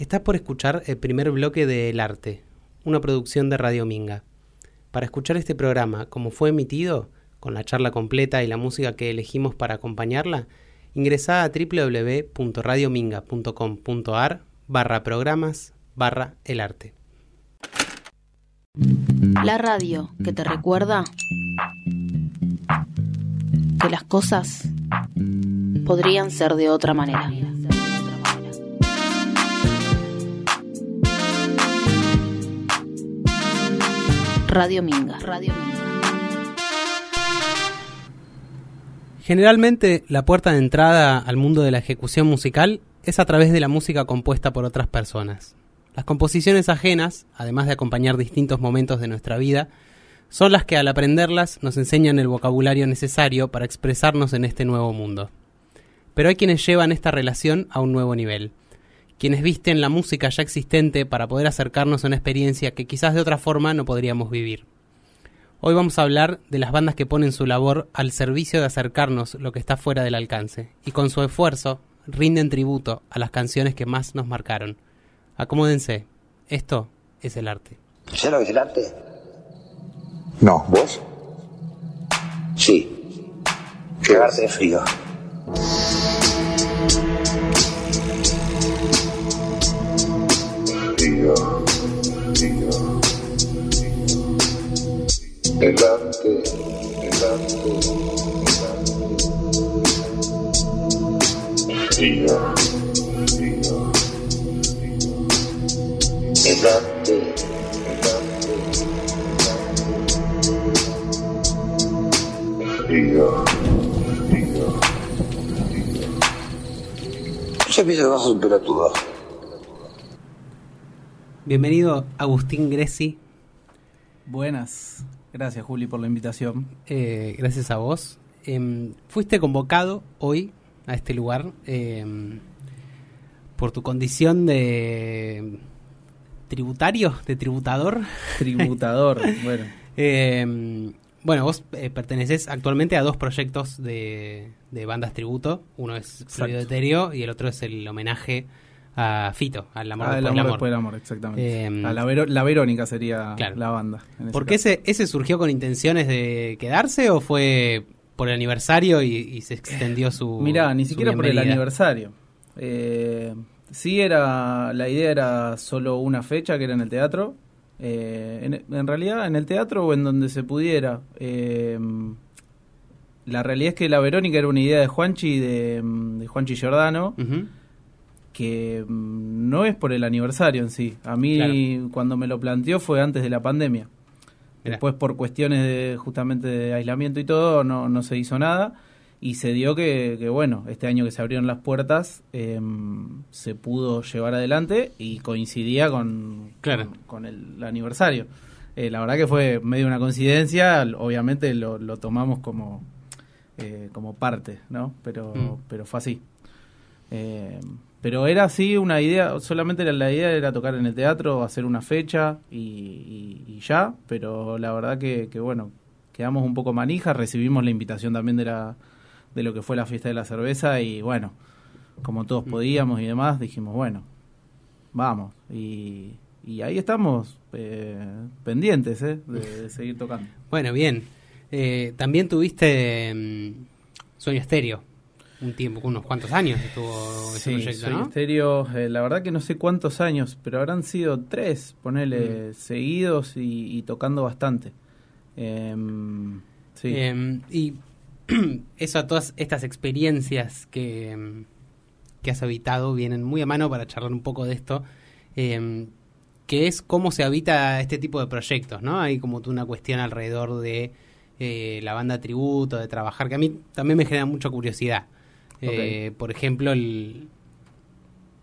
Estás por escuchar el primer bloque de El Arte, una producción de Radio Minga. Para escuchar este programa como fue emitido, con la charla completa y la música que elegimos para acompañarla, ingresa a www.radiominga.com.ar barra programas barra el arte. La radio que te recuerda que las cosas podrían ser de otra manera. Radio Minga. Radio Minga. Generalmente la puerta de entrada al mundo de la ejecución musical es a través de la música compuesta por otras personas. Las composiciones ajenas, además de acompañar distintos momentos de nuestra vida, son las que al aprenderlas nos enseñan el vocabulario necesario para expresarnos en este nuevo mundo. Pero hay quienes llevan esta relación a un nuevo nivel quienes visten la música ya existente para poder acercarnos a una experiencia que quizás de otra forma no podríamos vivir. Hoy vamos a hablar de las bandas que ponen su labor al servicio de acercarnos lo que está fuera del alcance y con su esfuerzo rinden tributo a las canciones que más nos marcaron. Acomódense, esto es el arte. ¿Sabes lo que es el arte? No, ¿vos? Sí. Cagarte de. Frío, arte. Frío, frío, frío. Yo pienso que vas a superar todo. Bienvenido Agustín Greci, Buenas. Gracias, Juli, por la invitación. eh, gracias a vos. Em, fuiste convocado hoy a este lugar em, por tu condición de tributario, de tributador. Tributador. bueno, Eh, bueno, vos eh, perteneces actualmente a dos proyectos de, de bandas tributo. Uno es Fluido. Etéreo y el otro es el homenaje a Fito, al amor ah, el después amor, del amor. después del amor, exactamente. Eh, A la, Vero- la Verónica sería Claro. la banda. en ese ¿Por qué caso. ese, ese surgió con intenciones de quedarse o fue por el aniversario y, y se extendió su. Mirá, ni su siquiera por el aniversario. Eh, sí, era la idea era solo una fecha, que era en el teatro. Eh, en, en realidad, en el teatro o en donde se pudiera. Eh, la realidad es que la Verónica era una idea de Juanchi, de, de Juanchi Giordano. Ujú. Que mm, no es por el aniversario en sí. A mí Claro. cuando me lo planteó fue antes de la pandemia. Mirá. Después por cuestiones de justamente de aislamiento y todo no, no se hizo nada y se dio que, que, bueno, este año que se abrieron las puertas em, se pudo llevar adelante y coincidía con, Claro. con, con el aniversario. Eh, la verdad que fue medio una coincidencia, obviamente lo, lo tomamos como, eh, como parte, ¿no? Pero, Mm. pero fue así. Pero era así una idea, solamente la, la idea era tocar en el teatro, hacer una fecha y, y- y ya, pero la verdad que, que, bueno, quedamos un poco manijas, recibimos la invitación también de, la, de lo que fue la fiesta de la cerveza y bueno, como todos podíamos y demás, dijimos, bueno, vamos. Y, y ahí estamos eh, pendientes ¿eh? de, de seguir tocando. Bueno, bien. Eh, también tuviste mm, Sueño Estéreo. Un tiempo, unos cuantos años estuvo ese Sí, proyecto, ¿no? Estéreo, eh, la verdad que no sé cuántos años, pero habrán sido tres, ponele, seguidos y, y tocando bastante. Em, sí. Eh, y eso, todas estas experiencias que, mm, que has habitado vienen muy a mano para charlar un poco de esto, que es cómo se habita este tipo de proyectos, ¿no? Hay como tú una cuestión alrededor de eh, la banda tributo, de trabajar, que a mí también me genera mucha curiosidad. Eh, Por ejemplo, el,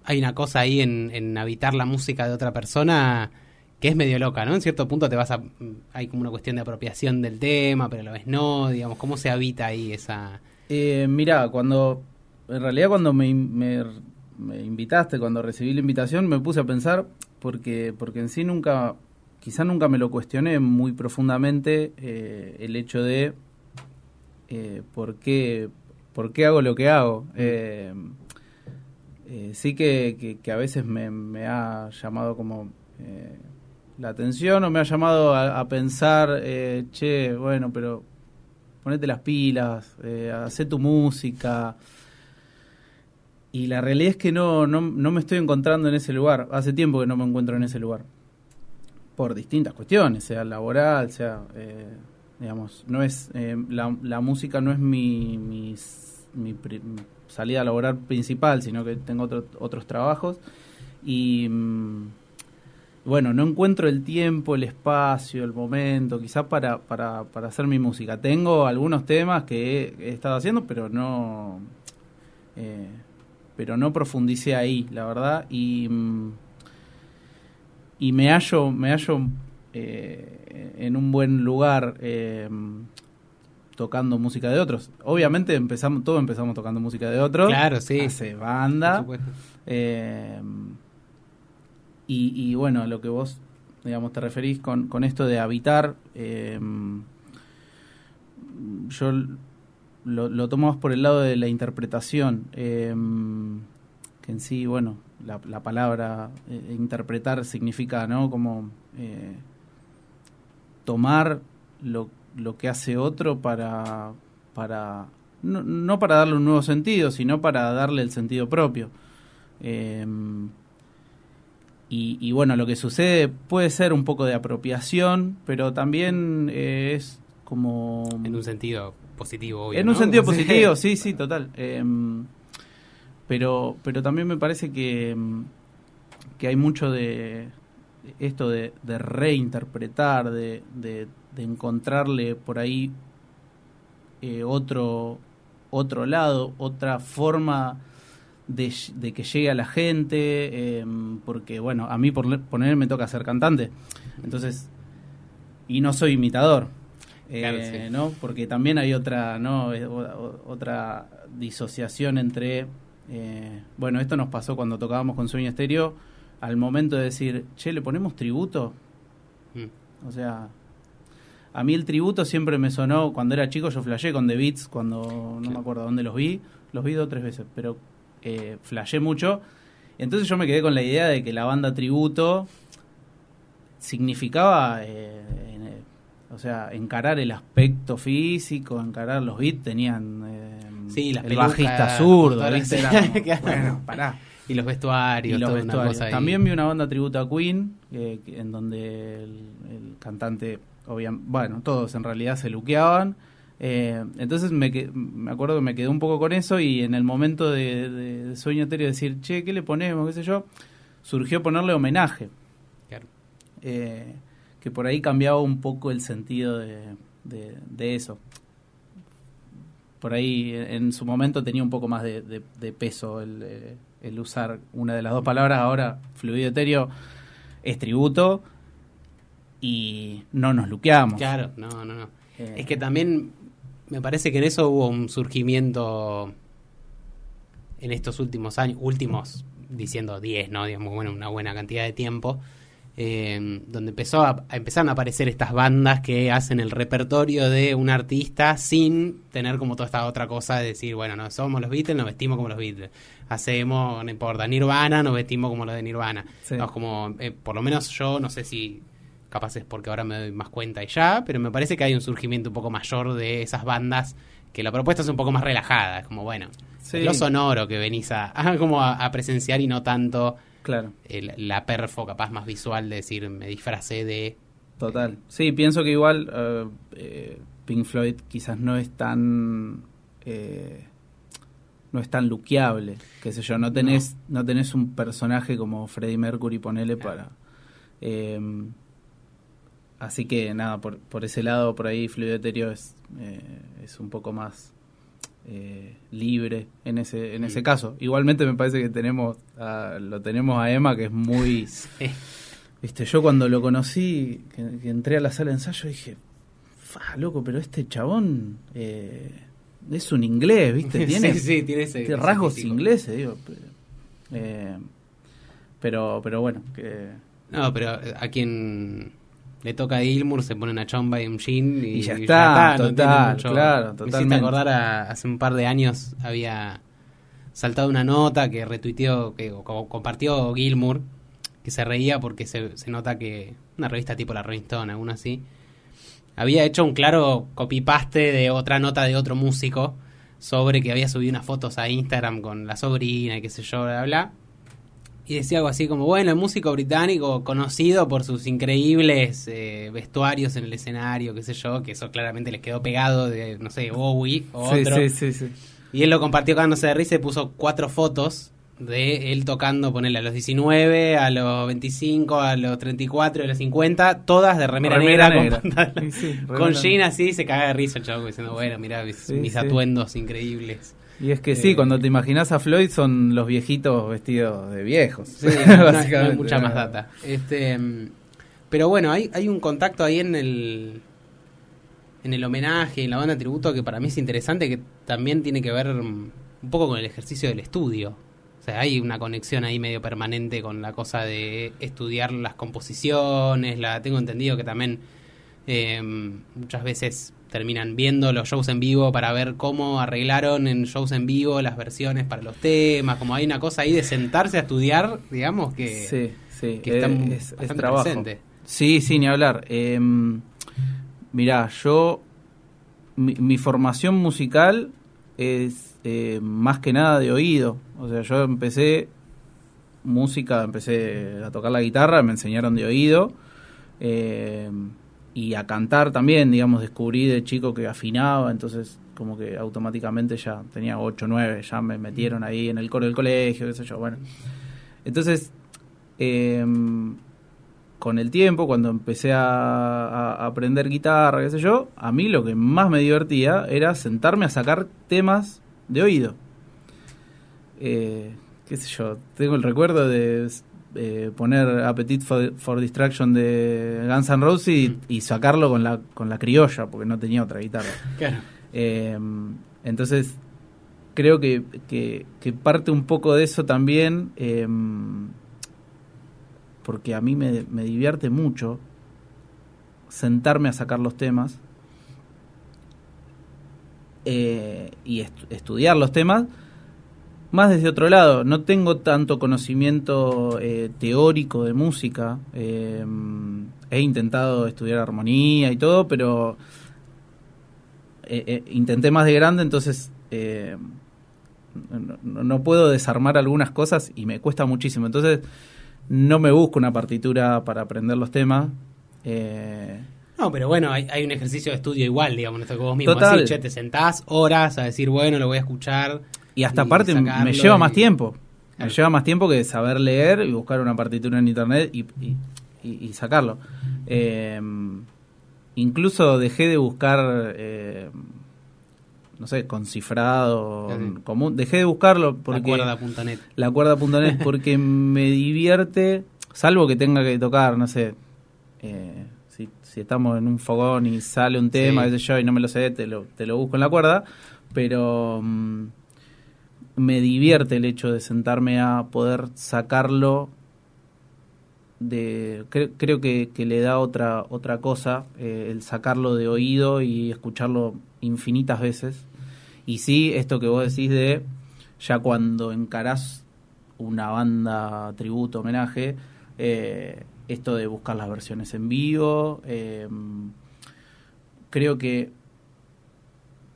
hay una cosa ahí en, en habitar la música de otra persona que es medio loca, ¿no? En cierto punto te vas a... Hay como una cuestión de apropiación del tema, pero a la vez no, digamos, ¿cómo se habita ahí esa... Eh, mirá, cuando, en realidad cuando me- me invitaste, cuando recibí la invitación, me puse a pensar, porque, porque en sí nunca, quizá nunca me lo cuestioné muy profundamente, eh, el hecho de eh, por, qué, por qué hago lo que hago. Eh, eh, sí que, que, que a veces me, me ha llamado como eh, la atención o me ha llamado a, a pensar, che, bueno, pero ponete las pilas, hacé tu música. Y la realidad es que no, no, no me estoy encontrando en ese lugar. Hace tiempo que no me encuentro en ese lugar. Por distintas cuestiones, sea laboral, sea, digamos, no es, eh, la, la música no es mi, mi, pri- salida laboral principal, sino que tengo otro- otros trabajos. Y mm, bueno, no encuentro el tiempo, el espacio, el momento, quizás para, para, para hacer mi música. Tengo algunos temas que he, he estado haciendo, pero no, eh, pero no profundicé ahí, la verdad. Y, mm, y me hallo, me hallo eh, en un buen lugar eh, tocando música de otros. Obviamente empezamos, todos empezamos tocando música de otros. Claro, sí. Hace Por banda. supuesto. Eh, y, y bueno, a lo que vos, digamos, te referís con, con esto de habitar, eh, yo lo, lo tomo más por el lado de la interpretación, eh, que en sí, bueno, la, la palabra interpretar significa, ¿no? Como eh, tomar lo, lo que hace otro para, para no, no para darle un nuevo sentido, sino para darle el sentido propio. Eh, y, y bueno, lo que sucede puede ser un poco de apropiación, pero también eh, es como... En un sentido positivo, obvio. En un sentido positivo, sí, sí, total. Em, pero, pero también me parece que, em, que hay mucho de esto de, de reinterpretar, de, de, de encontrarle por ahí eh, otro, otro lado, otra forma de, que llegue a la gente, em, porque bueno, a mí por poner me toca ser cantante, entonces, y no soy imitador. Claro, Eh, sí. ¿no? Porque también hay otra, ¿no? Otra disociación entre, eh, bueno, esto nos pasó cuando tocábamos con Sueño Estéreo, al momento de decir, che, ¿le ponemos tributo? Mm. O sea, a mí el tributo siempre me sonó, cuando era chico yo flashé con The Beats, cuando no me acuerdo dónde los vi, los vi dos o tres veces, pero eh, flashé mucho. Entonces yo me quedé con la idea de que la banda tributo significaba, eh, eh, o sea, encarar el aspecto físico, encarar los beats, tenían eh, Sí, las el pelucas, bajista zurdo, ¿viste? Era como, bueno, pará Y los vestuarios, y los. También vi una banda tributo a Queen, eh, en donde el, el cantante, obviamente, bueno, todos en realidad se luqueaban. Eh, entonces me, me acuerdo que me quedé un poco con eso y en el momento de, de- de Sueño Etéreo decir, che, ¿qué le ponemos? ¿Qué sé yo? Surgió ponerle homenaje. Claro. Eh, que por ahí cambiaba un poco el sentido de, eso. Por ahí en, en su momento tenía un poco más de, peso el, el usar una de las dos palabras. Ahora, fluido etéreo es tributo y no nos luqueamos. Claro, no, no, no. Eh, Es que también me parece que en eso hubo un surgimiento en estos últimos años, últimos, diciendo 10, ¿no? Digamos, bueno, una buena cantidad de tiempo, eh, donde empezó a, a empezaron a aparecer estas bandas que hacen el repertorio de un artista sin tener como toda esta otra cosa de decir, bueno, no somos los Beatles, nos vestimos como los Beatles. Hacemos, no importa, Nirvana, nos vestimos como los de Nirvana. Sí. No, es como, eh, por lo menos yo, no sé si capaz es porque ahora me doy más cuenta y ya, pero me parece que hay un surgimiento un poco mayor de esas bandas que la propuesta es un poco más relajada, es como bueno, Sí. lo sonoro que venís a, a como a, a presenciar y no tanto Claro. el- la perfo capaz más visual de decir me disfracé de Total. Sí, pienso que igual eh, eh, Pink Floyd quizás no es tan eh, no es tan luqueable, qué sé yo, no tenés no, tenés un personaje como Freddie Mercury ponele Claro. para eh, así que nada, por, por ese lado por ahí Fluido Etéreo es eh, es un poco más eh, libre en ese en ese caso. Igualmente me parece que tenemos a- lo tenemos a Emma que es muy Viste, yo cuando lo conocí, que, que entré a la sala de ensayo, dije, fa, loco, pero este chabón eh, es un inglés, ¿viste? Tiene, sí, sí, tiene ese, tiene ese rasgos físico. ingleses, digo. Pero, eh, pero, pero bueno, que... No, pero a quien le toca a Gilmour se pone una chomba y un jean y, Y ya está, no total, mucho- claro, Me totalmente. acordar a- hace un par de años había saltado una nota que retuiteó, que co- compartió Gilmour, que se reía porque se, se nota que una revista tipo la Rolling Stone, alguna así, había hecho un claro copy-paste de otra nota de otro músico sobre que había subido unas fotos a Instagram con la sobrina y qué sé yo, bla, bla. Y decía algo así como, bueno, el músico británico conocido por sus increíbles eh, vestuarios en el escenario, qué sé yo, que eso claramente les quedó pegado de, no sé, Bowie o Sí, otro. sí, sí, sí. Y él lo compartió cagándose de risa y puso cuatro fotos de él tocando, ponerle a los 19, a los 25, a los 34, a los 50, todas de remera, Remera negra, negra. con. Sí, sí, con remera jean así, se caga de risa el chavo diciendo, bueno, mirá mis, atuendos increíbles. Y es que sí, Eh, cuando te imaginas a Floyd son los viejitos vestidos de viejos. Sí, no, no hay- no hay Básicamente. mucha más data. Este, mm, pero bueno, hay, hay un contacto ahí en el en el homenaje, en la banda tributo que para mí es interesante, que también tiene que ver mm, un poco con el ejercicio del estudio. O sea, hay una conexión ahí medio permanente con la cosa de estudiar las composiciones. La tengo entendido que también eh, muchas veces terminan viendo los shows en vivo para ver cómo arreglaron en shows en vivo las versiones para los temas. Como hay una cosa ahí de sentarse a estudiar, digamos que, Sí, sí, que está eh, mu- es, es trabajo. presente. Sí, sí, ni hablar. Eh, mirá, yo, mi, mi formación musical es eh, más que nada de oído. O sea, yo empecé música, empecé a tocar la guitarra, me enseñaron de oído. eh, y a cantar también, digamos, descubrí de chico que afinaba, entonces como que automáticamente ya tenía 8 9, ya me metieron ahí en el coro del colegio, qué sé yo, bueno. Entonces, eh, con el tiempo, cuando empecé a, a aprender guitarra, qué sé yo, a mí lo que más me divertía era sentarme a sacar temas de oído. Eh, qué sé yo, tengo el recuerdo de eh, poner Appetite for, for Distraction de Guns N' Roses y, Mm. y sacarlo con la, con la criolla, porque no tenía otra guitarra. Claro. Eh, entonces, creo que, que, que parte un poco de eso también, eh, porque a mí me, me divierte mucho sentarme a sacar los temas y est- estudiar los temas, más desde otro lado. No tengo tanto conocimiento eh, teórico de música. eh, he intentado estudiar armonía y todo, pero eh, eh, intenté más de grande, entonces eh, no, no- puedo desarmar algunas cosas y me cuesta muchísimo. Entonces no me busco una partitura para aprender los temas. eh, No, pero bueno, hay, hay un ejercicio de estudio igual, digamos, esto que vos mismo Total. che, te sentás horas a decir, bueno, lo voy a escuchar. Y hasta Y aparte me lleva y- más tiempo. Me lleva más tiempo que saber leer y buscar una partitura en internet y, y- sacarlo. Eh, incluso dejé de buscar, eh, no sé, con cifrado común. Dejé de buscarlo porque... La cuerda.net. la cuerda.net porque me divierte, salvo que tenga que tocar, no sé, eh, si, si estamos en un fogón y sale un tema, Sí. qué sé yo, y no me lo sé, te lo, te lo busco en la cuerda, pero mm, me divierte el hecho de sentarme a poder sacarlo de cre- creo que, le da otra otra cosa eh, el sacarlo de oído y escucharlo infinitas veces. Y sí esto que vos decís de ya cuando encarás una banda tributo homenaje eh, esto de buscar las versiones en vivo eh, creo que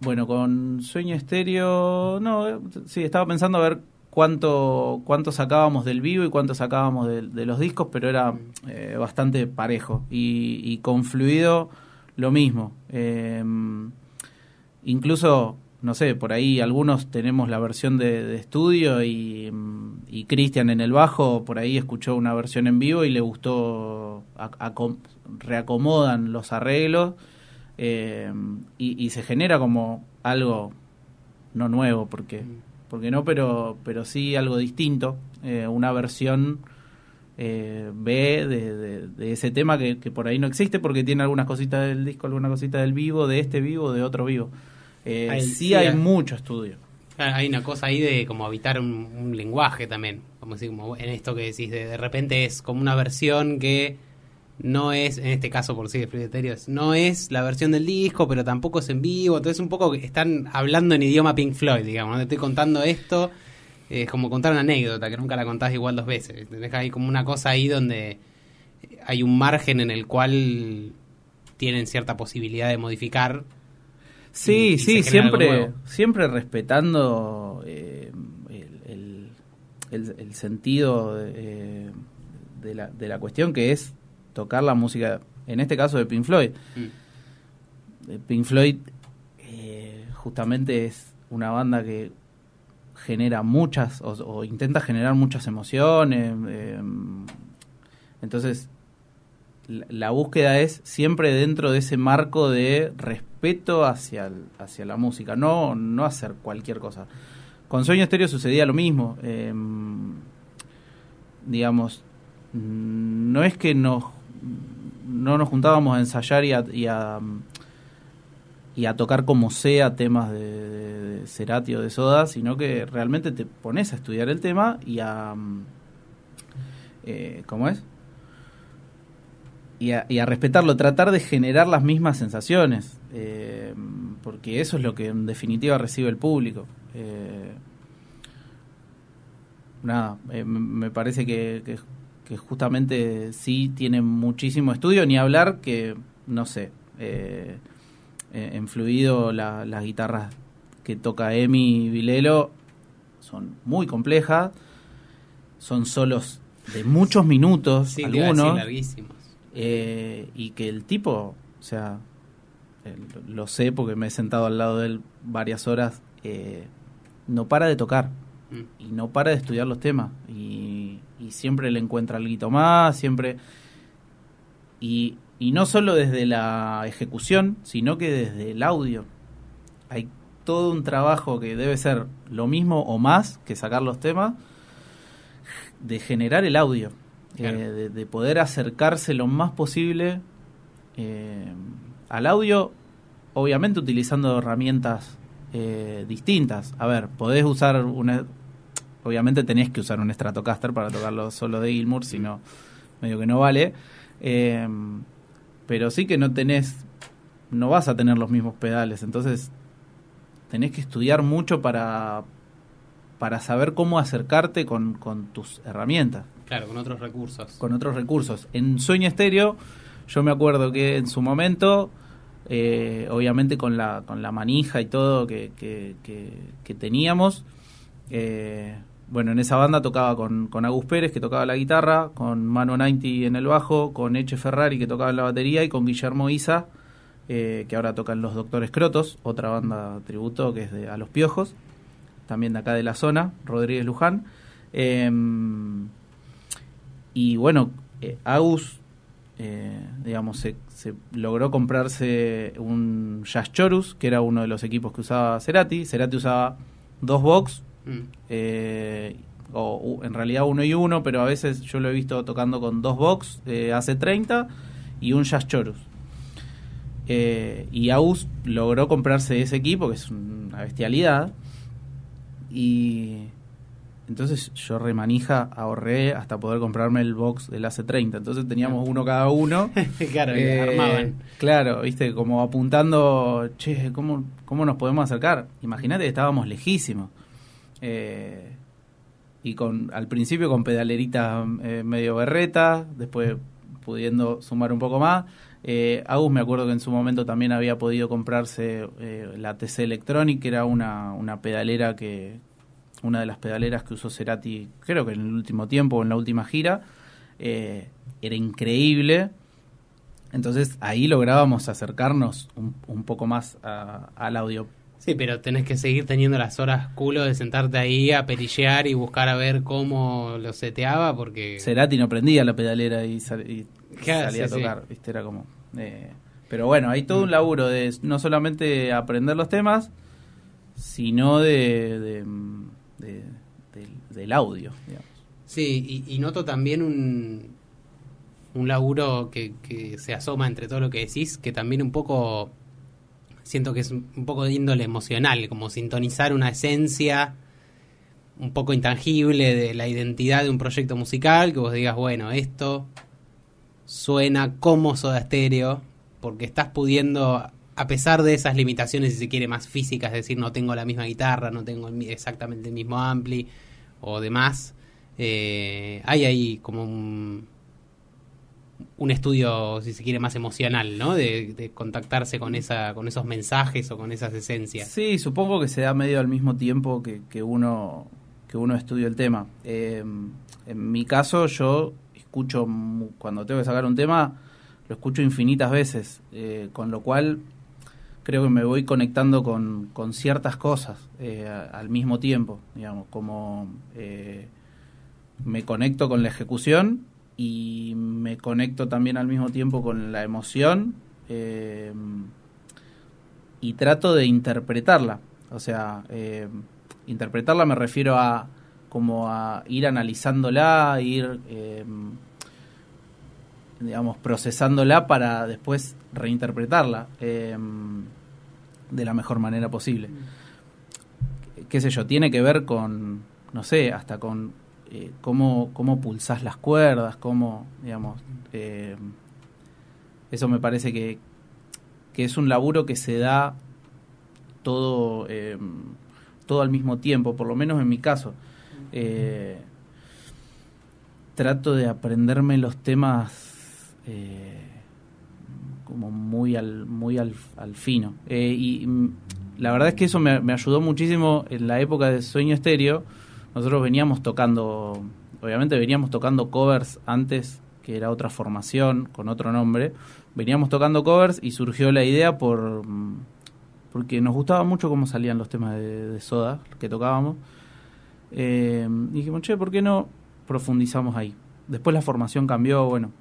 bueno con Sueño Estéreo no eh, sí estaba pensando a ver cuánto cuánto sacábamos del vivo y cuánto sacábamos de, de los discos pero era eh, bastante parejo y, y con fluido lo mismo. Eh, incluso no sé por ahí algunos tenemos la versión de, de estudio y, mm, y Cristian en el bajo por ahí escuchó una versión en vivo y le gustó a- reacomodan los arreglos eh, y, y se genera como algo no nuevo porque porque no pero pero sí algo distinto eh, una versión eh, B de, de- de ese tema que, que por ahí no existe porque tiene algunas cositas del disco alguna cosita del vivo de este vivo de otro vivo. Eh, Hay- sí, sí, hay hay- mucho estudio. Claro, Hay una cosa ahí de como habitar un, un lenguaje también, como decir, como en esto que decís, de, de repente es como una versión que no es, en este caso por sí de es- no es la versión del disco, pero tampoco es en vivo, entonces un poco están hablando en idioma Pink Floyd, digamos, ¿no? te estoy contando esto Es como contar una anécdota que nunca la contás igual dos veces. Tenés ahí como una cosa ahí donde hay un margen en el cual tienen cierta posibilidad de modificar. Sí, y- sí, siempre, siempre respetando eh, el, el- el- el sentido eh, de, la, de la cuestión que es tocar la música, en este caso de Pink Floyd. Mm. Eh, Pink Floyd eh, justamente es una banda que genera muchas o, o intenta generar muchas emociones. eh, entonces, la, la búsqueda es siempre dentro de ese marco de respeto hacia, el- hacia la música, no, no hacer cualquier cosa. Con Sueño Estéreo sucedía lo mismo. eh, digamos, no es que nos, no nos juntábamos a ensayar y a, y a, tocar como sea temas de, de, Cerati o de Soda, sino que realmente te pones a estudiar el tema y a... eh, ¿Cómo es? Y a, respetarlo, tratar de generar las mismas sensaciones, eh, porque eso es lo que en definitiva recibe el público. Eh, nada, me parece que, que, que justamente sí tiene muchísimo estudio, ni hablar que, no sé, eh, eh, en fluido la- las guitarras que toca Emi Vilelo son muy complejas, son solos de muchos minutos, Sí, algunos, larguísimos. eh, y que el tipo, o sea, eh, lo lo sé porque me he sentado al lado de él varias horas, eh, no para de tocar Mm. y no para de estudiar los temas y, y siempre le encuentra algo más, siempre y, y no solo desde la ejecución, sino que desde el audio. Hay todo un trabajo que debe ser lo mismo o más que sacar los temas, de generar el audio, Claro. eh, de, de poder acercarse lo más posible eh, al audio, obviamente utilizando herramientas eh, distintas. A ver, podés usar una... Obviamente tenés que usar un Stratocaster para tocarlo solo de Gilmour, si no, medio que no vale. Eh, pero sí que no tenés... No vas a tener los mismos pedales, entonces tenés que estudiar mucho para, para saber cómo acercarte con, con tus herramientas Claro, con otros recursos. con otros recursos. En Sueño Estéreo, yo me acuerdo que en su momento, eh, obviamente con la, con la manija y todo que, que, que- que teníamos, eh, bueno, en esa banda tocaba con, con Agus Pérez, que tocaba la guitarra, con Mano 90 en el bajo, con Eche Ferrari, que tocaba la batería, y con Guillermo Isa, eh, que ahora tocan Los Doctores Crotos, otra banda tributo que es de A Los Piojos, también de acá de la zona, Rodríguez Luján. Em, y bueno, eh, Agus, eh, digamos, se logró comprarse un Jazz Chorus, que era uno de los equipos que usaba Cerati. Cerati usaba dos box, Mm. eh, o en realidad uno y uno, pero a veces yo lo he visto tocando con dos box eh, hace 30 y un Jazz Chorus. Eh, y Agus logró comprarse ese equipo, que es una bestialidad. Y entonces yo remanija ahorré hasta poder comprarme el box del AC30. Entonces teníamos uno cada uno. claro, Eh, armaban. Claro, viste, como apuntando, che, ¿cómo, cómo nos podemos acercar? Imagínate que estábamos lejísimos. Eh, y con al principio con pedalerita eh, medio berreta, después pudiendo sumar un poco más. Eh, Agus me acuerdo que en su momento también había podido comprarse eh, la TC Electronic, que era una, una pedalera que una de las pedaleras que usó Cerati, creo que en el último tiempo o en la última gira. Eh, era increíble. Entonces ahí lográbamos acercarnos un, un poco más a- al audio. Sí, pero tenés que seguir teniendo las horas culo de sentarte ahí a perillear y buscar a ver cómo lo seteaba, porque... Cerati no prendía la pedalera y, sal- y salía sí, a tocar, ¿viste? Era como... eh, pero bueno, hay todo un laburo de no solamente aprender los temas, sino de, de- de- del- del audio, digamos. Sí, y, y noto también un, un laburo que, que se asoma entre todo lo que decís, que también un poco siento que es un poco de índole emocional, como sintonizar una esencia un poco intangible de la identidad de un proyecto musical, que vos digas, bueno, esto suena como Soda Stereo, porque estás pudiendo, a pesar de esas limitaciones, si se quiere, más físicas, es decir, no tengo la misma guitarra, no tengo exactamente el mismo ampli, o demás, eh, hay ahí como un, un estudio, si se quiere, más emocional, ¿no? De, de contactarse con esa, con esos mensajes o con esas esencias. Sí, supongo que se da medio al mismo tiempo que, que uno que uno estudia el tema. Eh, en mi caso, yo escucho cuando tengo que sacar un tema, lo escucho infinitas veces, eh, con lo cual creo que me voy conectando con, con ciertas cosas eh, al mismo tiempo, digamos, como eh, me conecto con la ejecución y me conecto también al mismo tiempo con la emoción eh, y trato de interpretarla. O sea, eh, interpretarla me refiero a como a ir analizándola, ir eh, digamos procesándola para después reinterpretarla de la mejor manera posible. Qué sé yo, tiene que ver con, no sé, hasta con eh, cómo, cómo pulsás las cuerdas, cómo, digamos, eh, eso me parece que, que es un laburo que se da todo, eh, todo al mismo tiempo, por lo menos en mi caso. Eh, trato de aprenderme los temas como muy al, muy al, fino. Y mm, la verdad es que eso me, me ayudó muchísimo en la época de Sueño Estéreo. Nosotros veníamos tocando, obviamente veníamos tocando covers antes, que era otra formación, con otro nombre. Veníamos tocando covers y surgió la idea por porque nos gustaba mucho cómo salían los temas de, de Soda que tocábamos. Eh, y dijimos, che, ¿por qué no profundizamos ahí? Después la formación cambió, bueno.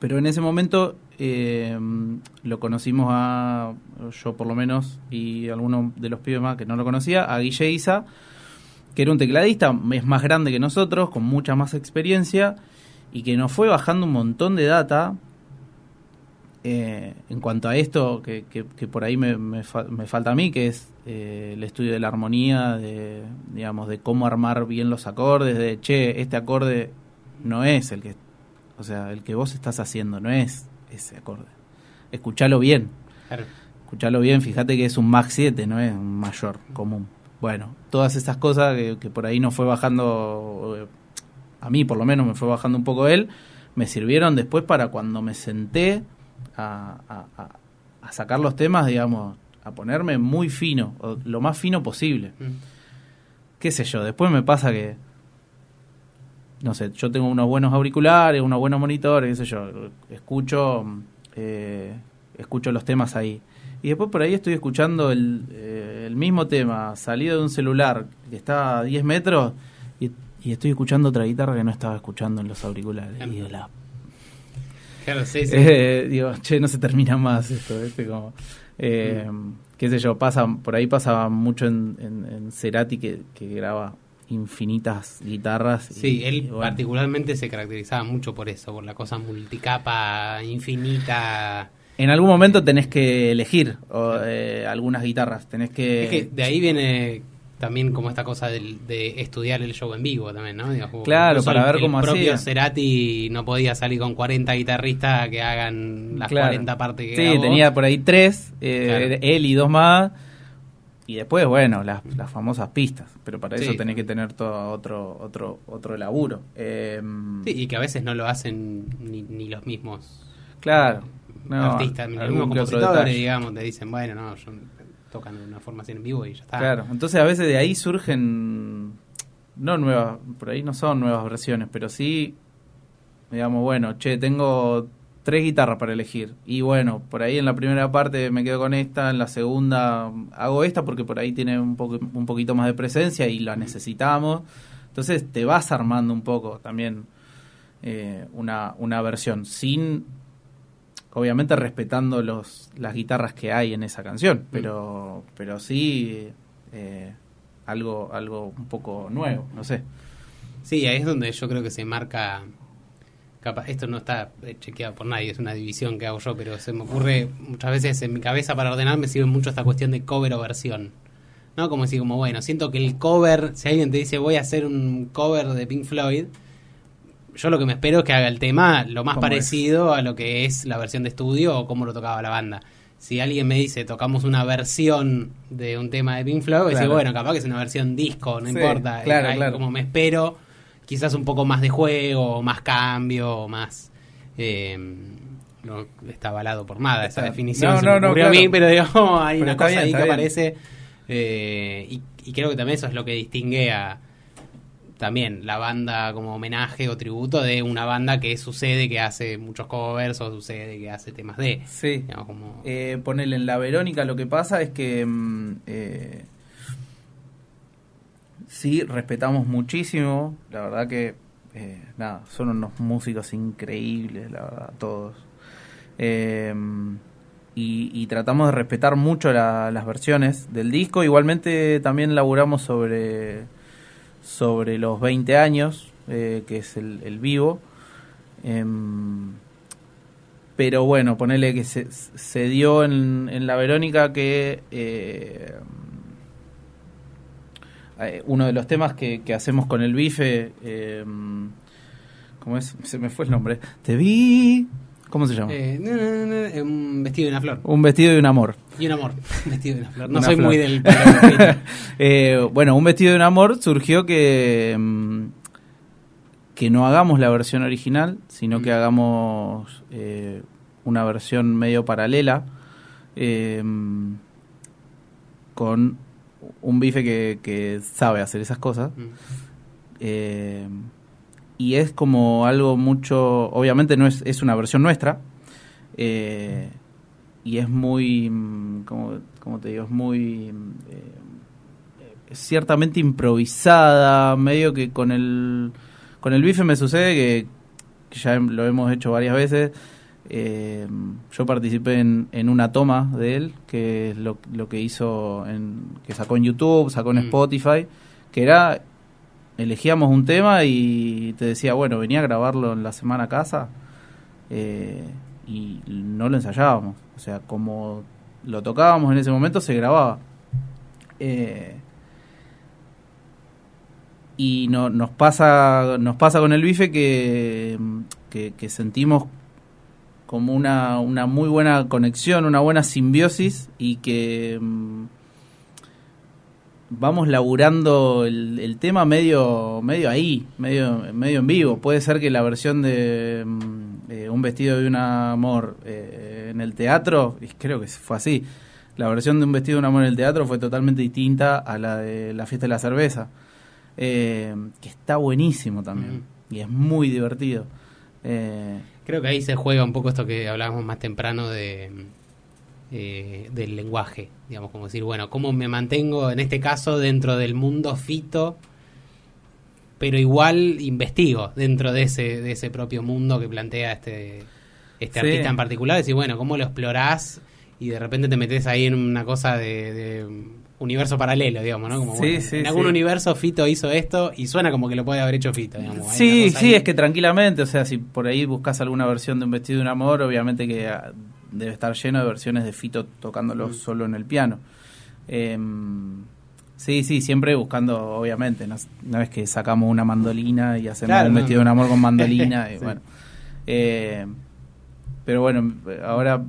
Pero en ese momento eh, lo conocimos a, yo por lo menos, y algunos de los pibes más que no lo conocía, a Guille Isa, que era un tecladista, es más grande que nosotros, con mucha más experiencia, y que nos fue bajando un montón de data eh, en cuanto a esto que, que- que por ahí me, me fa- me falta a mí, que es eh, el estudio de la armonía, de, digamos, de cómo armar bien los acordes, de, che, este acorde no es el que, o sea, el que vos estás haciendo, no es ese acorde. Escuchalo bien, Claro. escuchalo bien, fíjate que es un Max 7, no es un mayor común. Bueno, todas esas cosas que, que por ahí nos fue bajando, eh, a mí por lo menos me fue bajando un poco él, me sirvieron después para cuando me senté a, a- a- a sacar los temas, digamos, a ponerme muy fino, o lo más fino posible. Mm. Qué sé yo, después me pasa que, no sé, yo tengo unos buenos auriculares, unos buenos monitores, qué sé yo, escucho, eh, escucho los temas ahí. Y después por ahí estoy escuchando el, eh, el mismo tema salido de un celular que está a 10 metros y, y estoy escuchando otra guitarra que no estaba escuchando en los auriculares. Y digo, la Claro, sí, sí. eh, digo, che, no se termina más esto, ¿viste? Como, eh, qué sé yo, pasa, por ahí pasaba mucho en, en, en Cerati que, que graba infinitas guitarras. y- Sí, él bueno. particularmente se caracterizaba mucho por eso, por la cosa multicapa, infinita. En algún momento tenés que elegir o, eh, algunas guitarras, tenés que... Es que de ahí viene también como esta cosa del- de estudiar el show en vivo también, ¿no? Digo, Claro, para el- ver el cómo propio hacía. Cerati no podía salir con 40 guitarristas que hagan las Claro. 40 partes que Sí, tenía por ahí tres, eh, Claro. él y dos más. Y después, bueno, las, las famosas pistas. Pero para eso tenés que tener todo otro otro otro laburo. Eh, Sí, y que a veces no lo hacen ni, ni los mismos Claro. No, artistas, otro compositores, digamos, te dicen, bueno, no, yo, tocan una formación en vivo y ya está. Claro, entonces a veces de ahí surgen, no nuevas, por ahí no son nuevas versiones, pero sí, digamos, bueno, che, tengo tres guitarras para elegir. Y bueno, por ahí en la primera parte me quedo con esta, en la segunda hago esta porque por ahí tiene un, poco, un poquito más de presencia y la necesitamos. Entonces te vas armando un poco también eh, una, una versión, sin, obviamente respetando los, las guitarras que hay en esa canción, pero, pero sí eh, algo, algo un poco nuevo, no sé. Sí, ahí es donde yo creo que se marca. Capaz, esto no está eh, chequeado por nadie, es una división que hago yo, pero se me ocurre muchas veces en mi cabeza para ordenar me sirve mucho esta cuestión de cover o versión. ¿No? Como decir, como bueno, siento que el cover, si alguien te dice voy a hacer un cover de Pink Floyd, yo lo que me espero es que haga el tema lo más parecido a lo que es la versión de estudio o cómo lo tocaba la banda. si alguien me dice tocamos una versión de un tema de Pink Floyd, a decir, Claro. bueno, capaz que es una versión disco, no Sí, importa. claro, Hay claro. Como me espero, quizás un poco más de juego, más cambio, más. eh, no está avalado por nada esa definición. no, se no, me no, ocurrió a claro. mí, pero digo, hay Pero una cosa bien, ahí que bien. aparece. eh, y, y creo que también eso es lo que distingue a también la banda como homenaje o tributo de una banda que sucede que hace muchos covers o sucede que hace temas de Sí. digamos, como Eh, ponele en la Verónica, lo que pasa es que mm, eh, sí, respetamos muchísimo, la verdad que, eh, nada, son unos músicos increíbles, la verdad, todos. Eh, y, y tratamos de respetar mucho la- las versiones del disco, igualmente también laburamos sobre, sobre los 20 años, eh, que es el, el vivo. Em, pero bueno, ponele que se, se dio en, en la Verónica que eh, eh, uno de los temas que, que hacemos con el bife, eh, ¿cómo es? Se me fue el nombre. Te vi. ¿Cómo se llama? eh, na, na, na, un vestido de una flor Un vestido y un amor. y un amor un vestido de una flor no Una soy flor. muy del Eh, bueno, un vestido de un amor surgió que mm, que no hagamos la versión original, sino que Mm. hagamos eh, una versión medio paralela eh, con un bife que, que sabe hacer esas cosas. Mm. Y es como algo mucho, obviamente no es, es una versión nuestra, eh, y es muy, mm, como, como te digo, es muy mm, eh, ciertamente improvisada, medio que con el, con el bife me sucede que, que ya lo hemos hecho varias veces. eh, yo participé en, en una toma de él, que es lo, lo que hizo, en, que sacó en YouTube, sacó en Mm. Spotify, que era elegíamos un tema y te decía, bueno, venía a grabarlo en la semana casa eh, y no lo ensayábamos. O sea, como lo tocábamos en ese momento, se grababa. Eh, y no, nos pasa nos pasa con el bife que, que, que sentimos como una, una muy buena conexión, una buena simbiosis y que mm, vamos laburando el, el tema medio medio ahí, medio medio en vivo. Puede ser que la versión de mm, eh, Un vestido de un amor eh, en el teatro, y creo que fue así, la versión de Un vestido de un amor en el teatro fue totalmente distinta a la de La fiesta de la cerveza, eh, que está buenísimo también, y es muy divertido. Eh, creo que ahí se juega un poco esto que hablábamos más temprano de eh, del lenguaje digamos como decir bueno cómo me mantengo en este caso dentro del mundo fito pero igual investigo dentro de ese de ese propio mundo que plantea este este Sí. artista en particular decir bueno cómo lo explorás y de repente te metes ahí en una cosa de, de universo paralelo digamos no como Sí, bueno, sí, en algún sí. universo Fito hizo esto y suena como que lo puede haber hecho Fito digamos. Sí, sí, ahí. es que tranquilamente, o sea, si por ahí buscas alguna versión de Un vestido de un amor, obviamente que ah, debe estar lleno de versiones de Fito tocándolo Mm. solo en el piano. Em, sí, sí, siempre buscando, obviamente, no, no es que sacamos una mandolina y hacemos Claro, un no, vestido de un amor con mandolina, y Sí. bueno. Eh, pero bueno, ahora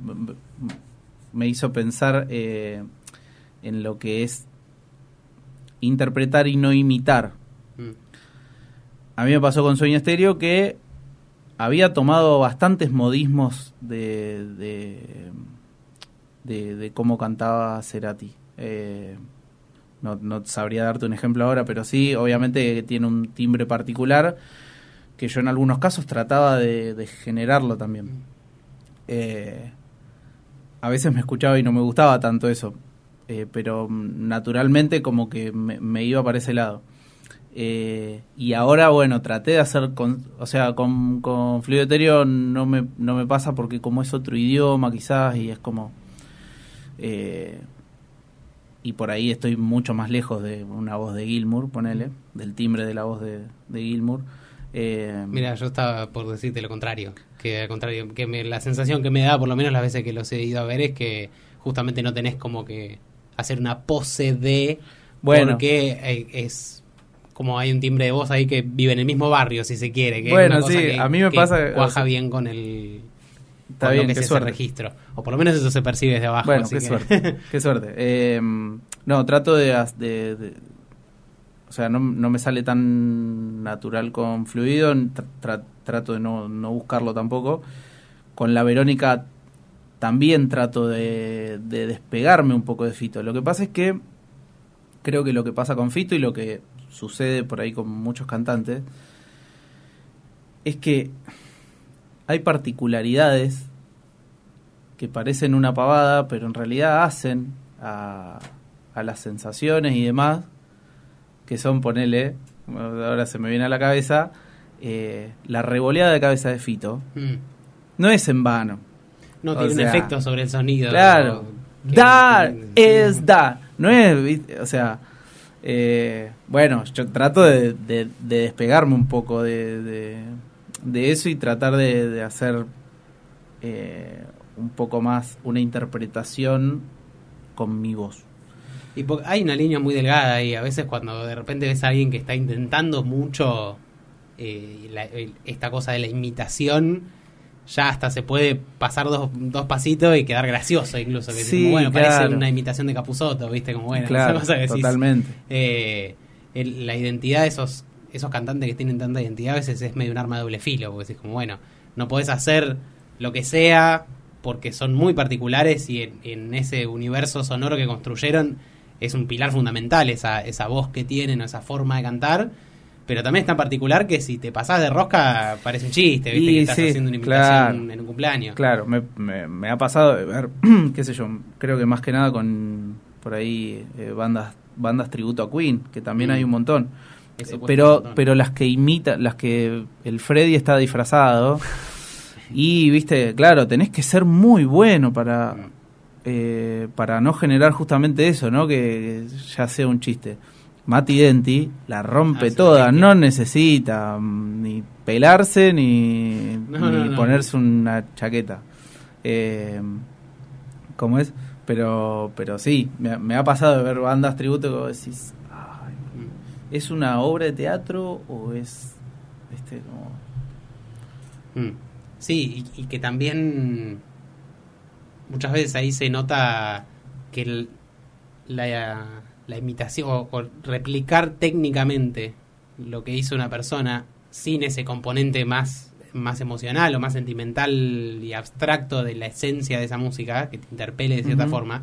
me hizo pensar eh, en lo que es interpretar y no imitar. Mm. A mí me pasó con Sueño Estéreo que había tomado bastantes modismos de, de, cómo cantaba Cerati. Eh, no, sabría darte un ejemplo ahora, pero sí, obviamente tiene un timbre particular que yo en algunos casos trataba de, generarlo también. Eh, a veces me escuchaba y no me gustaba tanto eso, eh, pero mm, naturalmente como que me iba para ese lado. Eh, y ahora, bueno, traté de hacer, con, o sea, con, con Fluido Etéreo no me, no me pasa porque como es otro idioma quizás y es como... eh, y por ahí estoy mucho más lejos de una voz de Gilmour, ponele, del timbre de la voz de, de Gilmour. Eh, Mira, yo estaba por decirte lo contrario. Que al contrario, que me- la sensación que me da, por lo menos las veces que los he ido a ver, es que justamente no tenés como que hacer una pose de. Bueno. Porque eh, es como hay un timbre de voz ahí que vive en el mismo barrio, si se quiere. Que es Bueno, una cosa sí, que- a mí me que pasa- Cuaja o sea- bien con el. Está con bien, lo que qué es ese suerte. registro. O por lo menos eso se percibe desde abajo. Bueno, así qué que- suerte. Qué suerte. Eh, no, trato de, as- de- de- O sea, no, no me sale tan natural con fluido. tra- tra- trato de no, no buscarlo tampoco. Con la Verónica también trato de, de despegarme un poco de Fito. Lo que pasa es que creo que lo que pasa con Fito y lo que sucede por ahí con muchos cantantes es que hay particularidades que parecen una pavada, pero en realidad hacen a, a las sensaciones y demás, que son, ponele, ahora se me viene a la cabeza, eh, la revoleada de cabeza de Fito. Mm. No es en vano. No O tiene un efecto sobre el sonido. Claro. Dar es dar. No es, o sea, eh, bueno, yo trato de, de- de despegarme un poco de, de, eso y tratar de, hacer eh, un poco más una interpretación con mi voz. Y hay una línea muy delgada ahí. A veces cuando de repente ves a alguien que está intentando mucho eh, la- esta cosa de la imitación, ya hasta se puede pasar dos, dos pasitos y quedar gracioso incluso. Que Sí, como, bueno, parece una imitación de Capuzoto, ¿viste? Como bueno, claro, esa cosa que decís. totalmente. Eh, el- la identidad de esos, esos cantantes que tienen tanta identidad a veces es medio un arma de doble filo, porque decís como, bueno, no podés hacer lo que sea porque son muy particulares y en, en ese universo sonoro que construyeron es un pilar fundamental esa, esa voz que tienen o esa forma de cantar. Pero también es tan particular que si te pasás de rosca parece un chiste, ¿viste? Y que estás sí, haciendo una imitación claro. en un cumpleaños. Claro, me, me, me ha pasado de ver, qué sé yo, creo que más que nada con por ahí eh, bandas bandas tributo a Queen, que también hay un montón. Un pero montón. pero las que imitan, las que el Freddy está disfrazado y viste, claro, tenés que ser muy bueno para Mm. eh, para no generar justamente eso, ¿no? Que ya sea un chiste. Mati Denti la rompe Hace toda, no necesita mm, ni pelarse ni, No, ni no, no. ponerse una chaqueta. Eh, ¿Cómo es? Pero, pero sí, me, ha- me ha pasado de ver bandas tributo que vos decís, "Ay. ¿es una obra de teatro o es este como Mm. Sí, y, y que también muchas veces ahí se nota que el- la, la imitación o, o replicar técnicamente lo que hizo una persona sin ese componente más, más emocional o más sentimental y abstracto de la esencia de esa música que te interpele de cierta forma.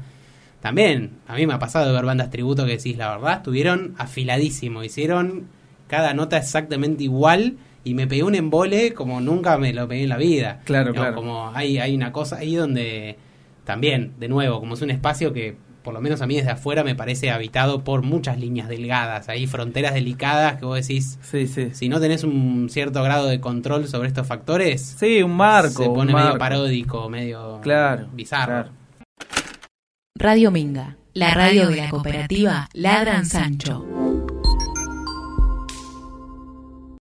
También, a mí me ha pasado de ver bandas tributo que decís, la verdad, estuvieron afiladísimo, hicieron cada nota exactamente igual y me pegué un embole como nunca me lo pegué en la vida. Claro, No, claro. Como hay, hay una cosa ahí donde también, de nuevo, como es un espacio que por lo menos a mí desde afuera me parece habitado por muchas líneas delgadas, hay fronteras delicadas que vos decís, Sí, sí. si no tenés un cierto grado de control sobre estos factores, Sí, un marco. se un pone medio paródico, medio Claro, bizarro. claro. Radio Minga, la radio de la cooperativa Ladran Sancho.